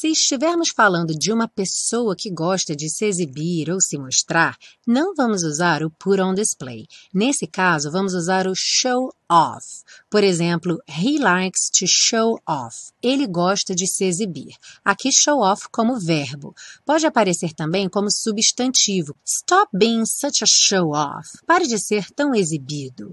Se estivermos falando de uma pessoa que gosta de se exibir ou se mostrar, não vamos usar o put on display. Nesse caso, vamos usar o show off. Por exemplo, he likes to show off. Ele gosta de se exibir. Aqui show off como verbo. Pode aparecer também como substantivo. Stop being such a show off. Pare de ser tão exibido.